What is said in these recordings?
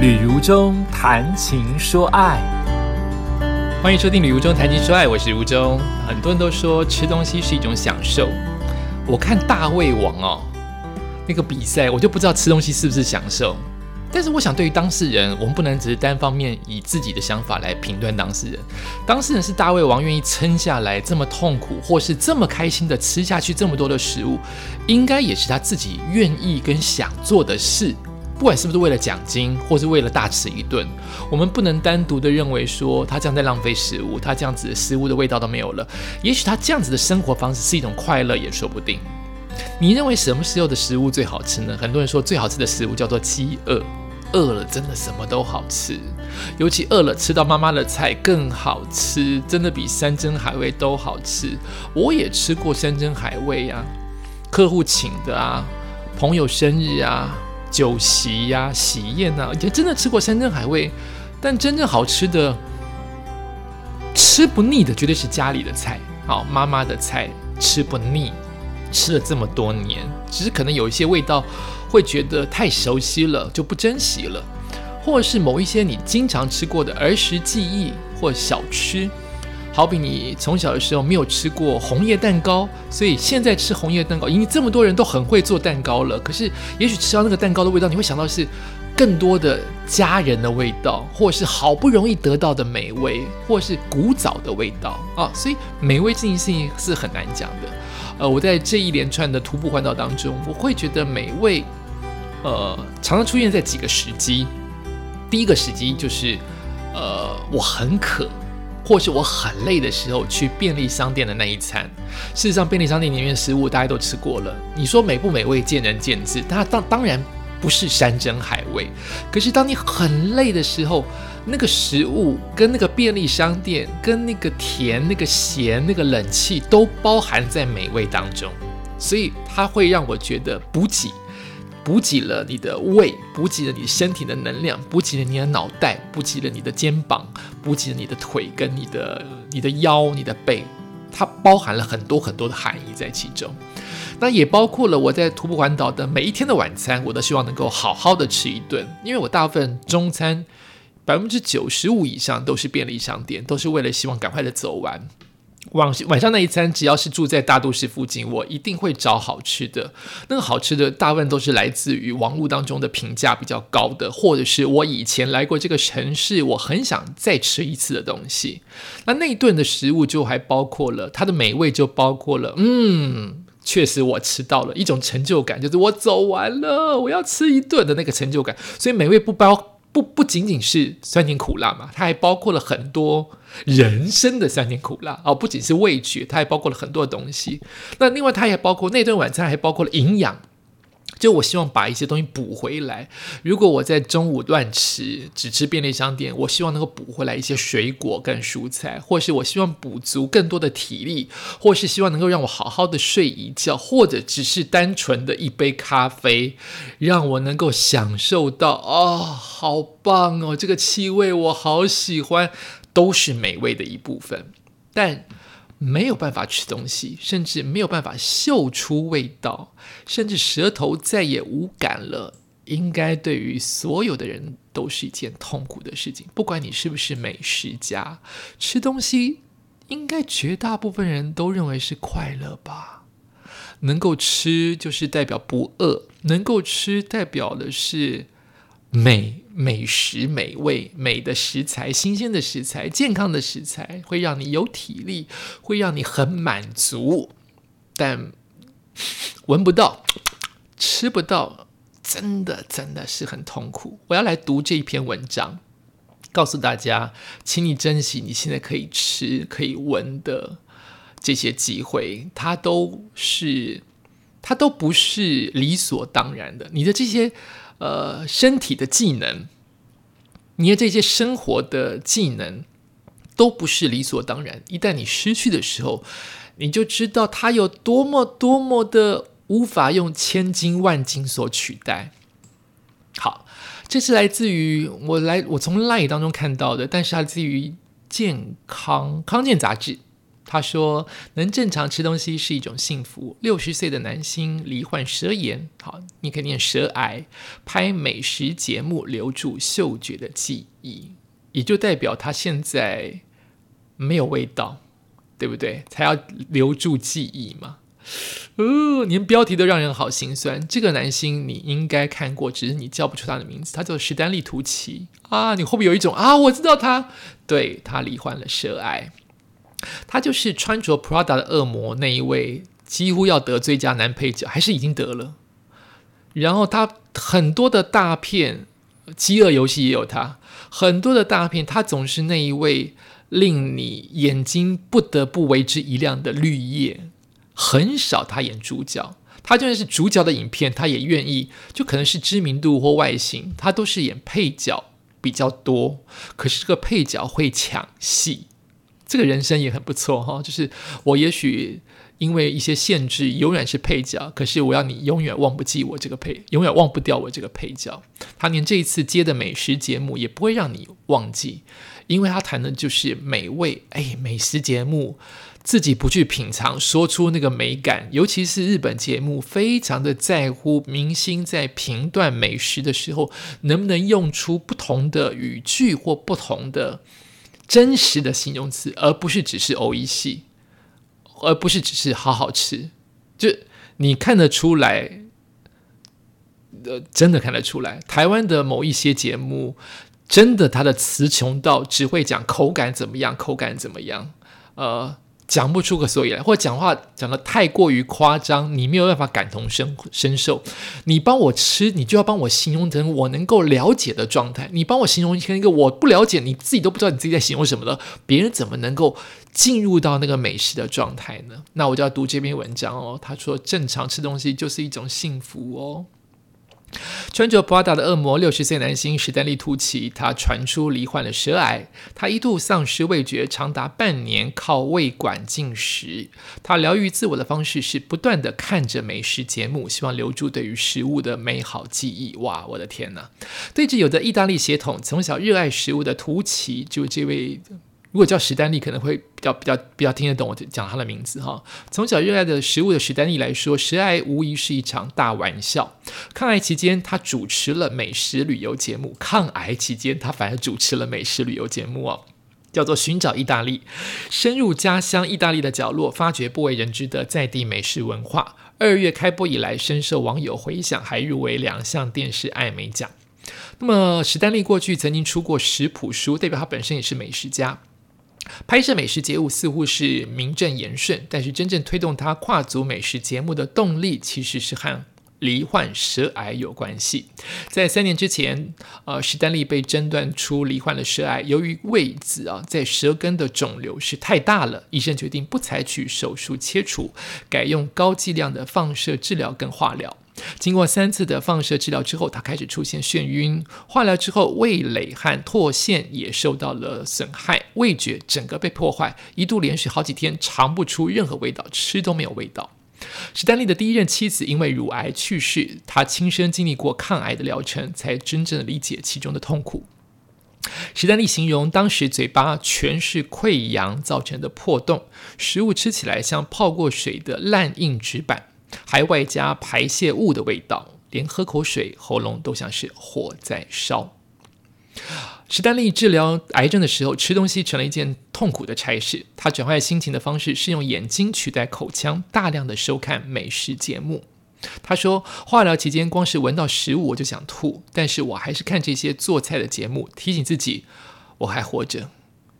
旅如中谈情说爱，欢迎收听《旅如中谈情说爱》，我是如中。很多人都说吃东西是一种享受，我看大胃王哦那个比赛，我就不知道吃东西是不是享受。但是我想，对于当事人，我们不能只是单方面以自己的想法来评断当事人。当事人是大胃王，愿意撑下来这么痛苦，或是这么开心的吃下去这么多的食物，应该也是他自己愿意跟想做的事。不管是不是为了奖金，或是为了大吃一顿，我们不能单独的认为说他这样在浪费食物，他这样子食物的味道都没有了。也许他这样子的生活方式是一种快乐，也说不定。你认为什么时候的食物最好吃呢？很多人说最好吃的食物叫做饥饿，饿了真的什么都好吃，尤其饿了吃到妈妈的菜更好吃，真的比山珍海味都好吃。我也吃过山珍海味呀，客户请的啊，朋友生日啊。酒席呀、喜宴呐，也真的吃过山珍海味，但真正好吃的、吃不腻的，绝对是家里的菜。好，妈妈的菜吃不腻，吃了这么多年，只是可能有一些味道会觉得太熟悉了，就不珍惜了，或是某一些你经常吃过的儿时记忆或小吃。好比你从小的时候没有吃过红叶蛋糕，所以现在吃红叶蛋糕，因为这么多人都很会做蛋糕了。可是也许吃到那个蛋糕的味道，你会想到是更多的家人的味道，或是好不容易得到的美味，或是古早的味道啊。所以美味这件事情是很难讲的。呃，我在这一连串的徒步环岛当中，我会觉得美味，呃，常常出现在几个时机。第一个时机就是，呃，我很渴。或是我很累的时候去便利商店的那一餐，事实上便利商店里面的食物大家都吃过了。你说美不美味见仁见智，它当当然不是山珍海味。可是当你很累的时候，那个食物跟那个便利商店、跟那个甜、那个咸、那个冷气都包含在美味当中，所以它会让我觉得补给。补给了你的胃，补给了你身体的能量，补给了你的脑袋，补给了你的肩膀，补给了你的腿跟你的你的腰、你的背，它包含了很多很多的含义在其中。那也包括了我在徒步环岛的每一天的晚餐，我都希望能够好好的吃一顿，因为我大部分中餐百分之九十五以上都是便利商店，都是为了希望赶快的走完。晚晚上那一餐，只要是住在大都市附近，我一定会找好吃的。那个好吃的，大部分都是来自于网络当中的评价比较高的，或者是我以前来过这个城市，我很想再吃一次的东西。那那一顿的食物就还包括了它的美味，就包括了，嗯，确实我吃到了一种成就感，就是我走完了，我要吃一顿的那个成就感。所以美味不包。不不仅仅是酸甜苦辣嘛，它还包括了很多人生的酸甜苦辣哦，不仅是味觉，它还包括了很多东西。那另外，它也包括那顿晚餐，还包括了营养。就我希望把一些东西补回来。如果我在中午乱吃，只吃便利商店，我希望能够补回来一些水果跟蔬菜，或是我希望补足更多的体力，或是希望能够让我好好的睡一觉，或者只是单纯的一杯咖啡，让我能够享受到啊，好棒哦，这个气味我好喜欢，都是美味的一部分，但。没有办法吃东西，甚至没有办法嗅出味道，甚至舌头再也无感了，应该对于所有的人都是一件痛苦的事情。不管你是不是美食家，吃东西应该绝大部分人都认为是快乐吧？能够吃就是代表不饿，能够吃代表的是。美美食美味美的食材新鲜的食材健康的食材会让你有体力会让你很满足，但闻不到吃不到，真的真的是很痛苦。我要来读这一篇文章，告诉大家，请你珍惜你现在可以吃可以闻的这些机会，它都是它都不是理所当然的。你的这些。呃，身体的技能，你的这些生活的技能，都不是理所当然。一旦你失去的时候，你就知道它有多么多么的无法用千金万金所取代。好，这是来自于我来我从 Line 当中看到的，但是来自于健康康健杂志。他说：“能正常吃东西是一种幸福。六十岁的男星罹患舌炎，好，你可以念舌癌，拍美食节目留住嗅觉的记忆，也就代表他现在没有味道，对不对？才要留住记忆嘛。哦，连标题都让人好心酸。这个男星你应该看过，只是你叫不出他的名字。他叫史丹利·图奇啊，你会不会有一种啊？我知道他，对他罹患了舌癌。”他就是穿着 Prada 的恶魔那一位，几乎要得最佳男配角，还是已经得了。然后他很多的大片，《饥饿游戏》也有他，很多的大片，他总是那一位令你眼睛不得不为之一亮的绿叶。很少他演主角，他就算是主角的影片，他也愿意，就可能是知名度或外形，他都是演配角比较多。可是这个配角会抢戏。这个人生也很不错哈，就是我也许因为一些限制，永远是配角，可是我要你永远忘不记我这个配，永远忘不掉我这个配角。他连这一次接的美食节目也不会让你忘记，因为他谈的就是美味。哎，美食节目自己不去品尝，说出那个美感，尤其是日本节目，非常的在乎明星在评断美食的时候，能不能用出不同的语句或不同的。真实的形容词，而不是只是偶一系，而不是只是好好吃，就你看得出来，呃，真的看得出来，台湾的某一些节目，真的它的词穷到只会讲口感怎么样，口感怎么样，呃。讲不出个所以来，或者讲话讲的太过于夸张，你没有办法感同身身受。你帮我吃，你就要帮我形容成我能够了解的状态。你帮我形容成一个我不了解，你自己都不知道你自己在形容什么的，别人怎么能够进入到那个美食的状态呢？那我就要读这篇文章哦。他说，正常吃东西就是一种幸福哦。穿着 Prada 的恶魔，六十岁男星史丹利·图奇，他传出罹患了舌癌，他一度丧失味觉长达半年，靠胃管进食。他疗愈自我的方式是不断的看着美食节目，希望留住对于食物的美好记忆。哇，我的天哪！对着有着意大利血统、从小热爱食物的图奇，就这位。如果叫史丹利，可能会比较比较比较听得懂我讲他的名字哈。从小热爱的食物的史丹利来说，食癌无疑是一场大玩笑。抗癌期间，他主持了美食旅游节目。抗癌期间，他反而主持了美食旅游节目哦，叫做《寻找意大利》，深入家乡意大利的角落，发掘不为人知的在地美食文化。二月开播以来，深受网友回响，还入围两项电视艾美奖。那么，史丹利过去曾经出过食谱书，代表他本身也是美食家。拍摄美食节目似乎是名正言顺，但是真正推动他跨足美食节目的动力，其实是和罹患舌癌有关系。在三年之前，呃，史丹利被诊断出罹患了舌癌，由于位置啊在舌根的肿瘤是太大了，医生决定不采取手术切除，改用高剂量的放射治疗跟化疗。经过三次的放射治疗之后，他开始出现眩晕。化疗之后，味蕾和唾腺也受到了损害，味觉整个被破坏，一度连续好几天尝不出任何味道，吃都没有味道。史丹利的第一任妻子因为乳癌去世，他亲身经历过抗癌的疗程，才真正理解其中的痛苦。史丹利形容当时嘴巴全是溃疡造成的破洞，食物吃起来像泡过水的烂硬纸板。还外加排泄物的味道，连喝口水喉咙都像是火在烧。史丹利治疗癌症的时候，吃东西成了一件痛苦的差事。他转换心情的方式是用眼睛取代口腔，大量的收看美食节目。他说，化疗期间光是闻到食物我就想吐，但是我还是看这些做菜的节目，提醒自己我还活着，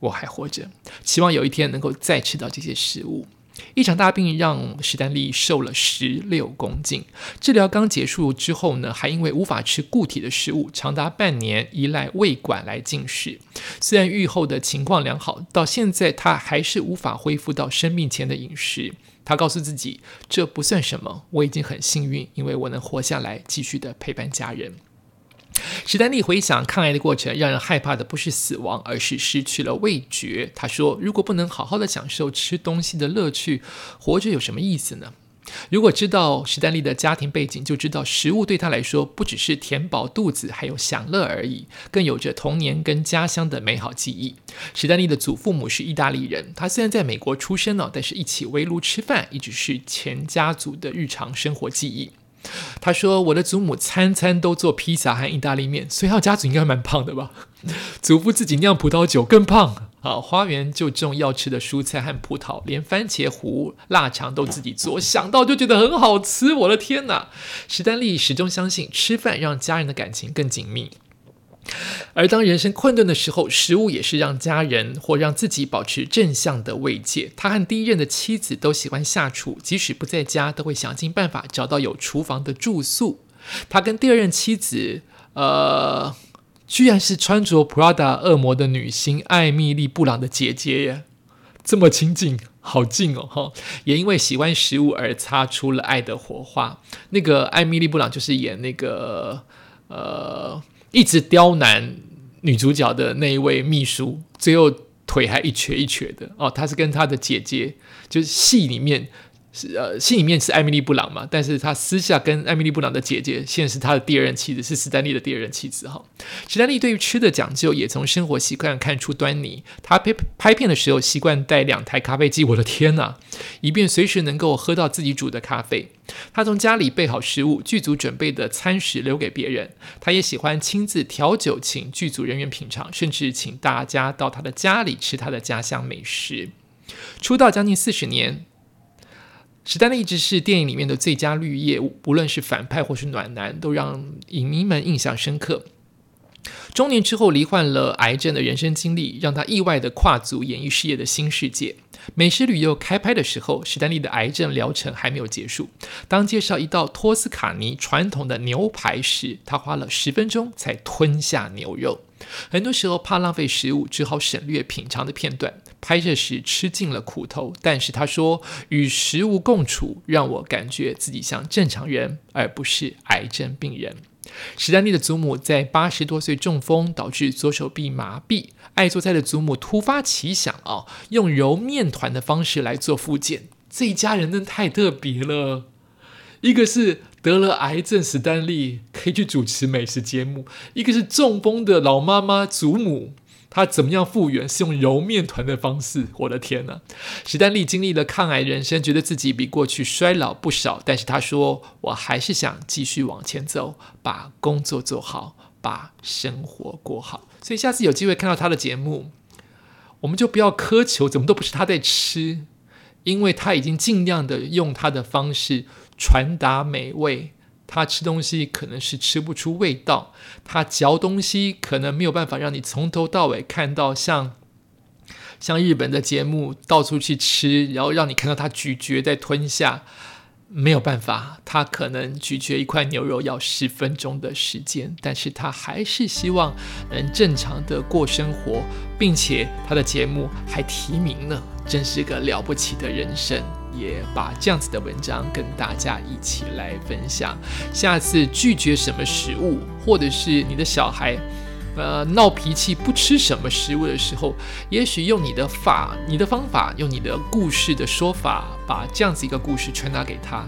我还活着，希望有一天能够再吃到这些食物。一场大病让史丹利瘦了十六公斤。治疗刚结束之后呢，还因为无法吃固体的食物，长达半年依赖胃管来进食。虽然愈后的情况良好，到现在他还是无法恢复到生病前的饮食。他告诉自己，这不算什么，我已经很幸运，因为我能活下来，继续的陪伴家人。史丹利回想抗癌的过程，让人害怕的不是死亡，而是失去了味觉。他说：“如果不能好好的享受吃东西的乐趣，活着有什么意思呢？”如果知道史丹利的家庭背景，就知道食物对他来说不只是填饱肚子，还有享乐而已，更有着童年跟家乡的美好记忆。史丹利的祖父母是意大利人，他虽然在美国出生了，但是一起围炉吃饭一直是全家族的日常生活记忆。他说：“我的祖母餐餐都做披萨和意大利面，所以他家族应该蛮胖的吧？祖父自己酿葡萄酒更胖。啊，花园就种要吃的蔬菜和葡萄，连番茄糊、腊肠都自己做，想到就觉得很好吃。我的天哪！史丹利始终相信吃饭让家人的感情更紧密。”而当人生困顿的时候，食物也是让家人或让自己保持正向的慰藉。他和第一任的妻子都喜欢下厨，即使不在家，都会想尽办法找到有厨房的住宿。他跟第二任妻子，呃，居然是穿着 Prada 恶魔的女星艾米丽·布朗的姐姐耶，这么亲近，好近哦哈！也因为喜欢食物而擦出了爱的火花。那个艾米丽·布朗就是演那个，呃。一直刁难女主角的那一位秘书，最后腿还一瘸一瘸的哦。他是跟他的姐姐，就是戏里面。是呃，心里面是艾米丽布朗嘛，但是他私下跟艾米丽布朗的姐姐，现在是他的第二任妻子，是史丹利的第二任妻子哈。史丹利对于吃的讲究，也从生活习惯看出端倪。他拍拍片的时候习惯带两台咖啡机，我的天呐，以便随时能够喝到自己煮的咖啡。他从家里备好食物，剧组准备的餐食留给别人。他也喜欢亲自调酒，请剧组人员品尝，甚至请大家到他的家里吃他的家乡美食。出道将近四十年。史丹利一直是电影里面的最佳绿叶，无论是反派或是暖男，都让影迷们印象深刻。中年之后罹患了癌症的人生经历，让他意外的跨足演艺事业的新世界。美食旅游开拍的时候，史丹利的癌症疗程还没有结束。当介绍一道托斯卡尼传统的牛排时，他花了十分钟才吞下牛肉。很多时候怕浪费食物，只好省略品尝的片段。拍摄时吃尽了苦头，但是他说与食物共处，让我感觉自己像正常人，而不是癌症病人。史丹利的祖母在八十多岁中风，导致左手臂麻痹。爱做菜的祖母突发奇想啊，用揉面团的方式来做复健。这一家人真的太特别了，一个是得了癌症，史丹利可以去主持美食节目；一个是中风的老妈妈祖母。他怎么样复原？是用揉面团的方式。我的天呐！史丹利经历了抗癌人生，觉得自己比过去衰老不少。但是他说：“我还是想继续往前走，把工作做好，把生活过好。”所以下次有机会看到他的节目，我们就不要苛求，怎么都不是他在吃，因为他已经尽量的用他的方式传达美味。他吃东西可能是吃不出味道，他嚼东西可能没有办法让你从头到尾看到像像日本的节目到处去吃，然后让你看到他咀嚼再吞下，没有办法，他可能咀嚼一块牛肉要十分钟的时间，但是他还是希望能正常的过生活，并且他的节目还提名了，真是个了不起的人生。也把这样子的文章跟大家一起来分享。下次拒绝什么食物，或者是你的小孩，呃，闹脾气不吃什么食物的时候，也许用你的法、你的方法，用你的故事的说法，把这样子一个故事传达给他。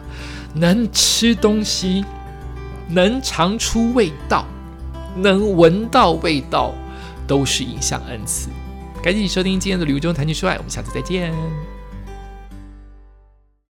能吃东西，能尝出味道，能闻到味道，都是一项恩赐。感谢收听今天的旅游中谈情说爱，我们下次再见。